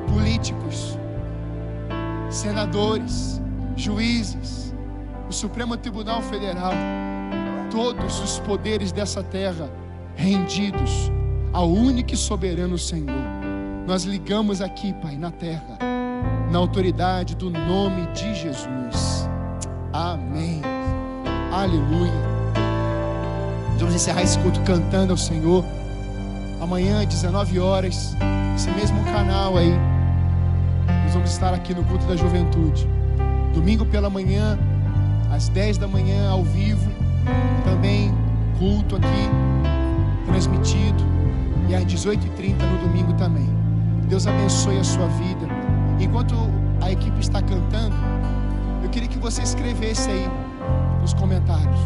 políticos, senadores, juízes, o Supremo Tribunal Federal, todos os poderes dessa terra rendidos ao único e soberano Senhor nós ligamos aqui, Pai, na terra, na autoridade do nome de Jesus. Amém. Aleluia. vamos encerrar esse culto cantando ao Senhor. Amanhã, 19 horas, esse mesmo canal aí, nós vamos estar aqui no culto da juventude. Domingo pela manhã, às 10 da manhã, ao vivo. Também culto aqui, transmitido. E às 18h30 no domingo também. Deus abençoe a sua vida. Enquanto a equipe está cantando, eu queria que você escrevesse aí nos comentários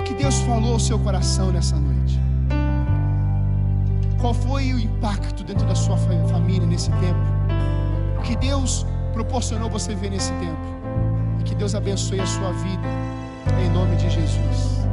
o que Deus falou ao seu coração nessa noite. Qual foi o impacto dentro da sua família nesse tempo? Que Deus proporcionou você ver nesse tempo? E que Deus abençoe a sua vida, em nome de Jesus.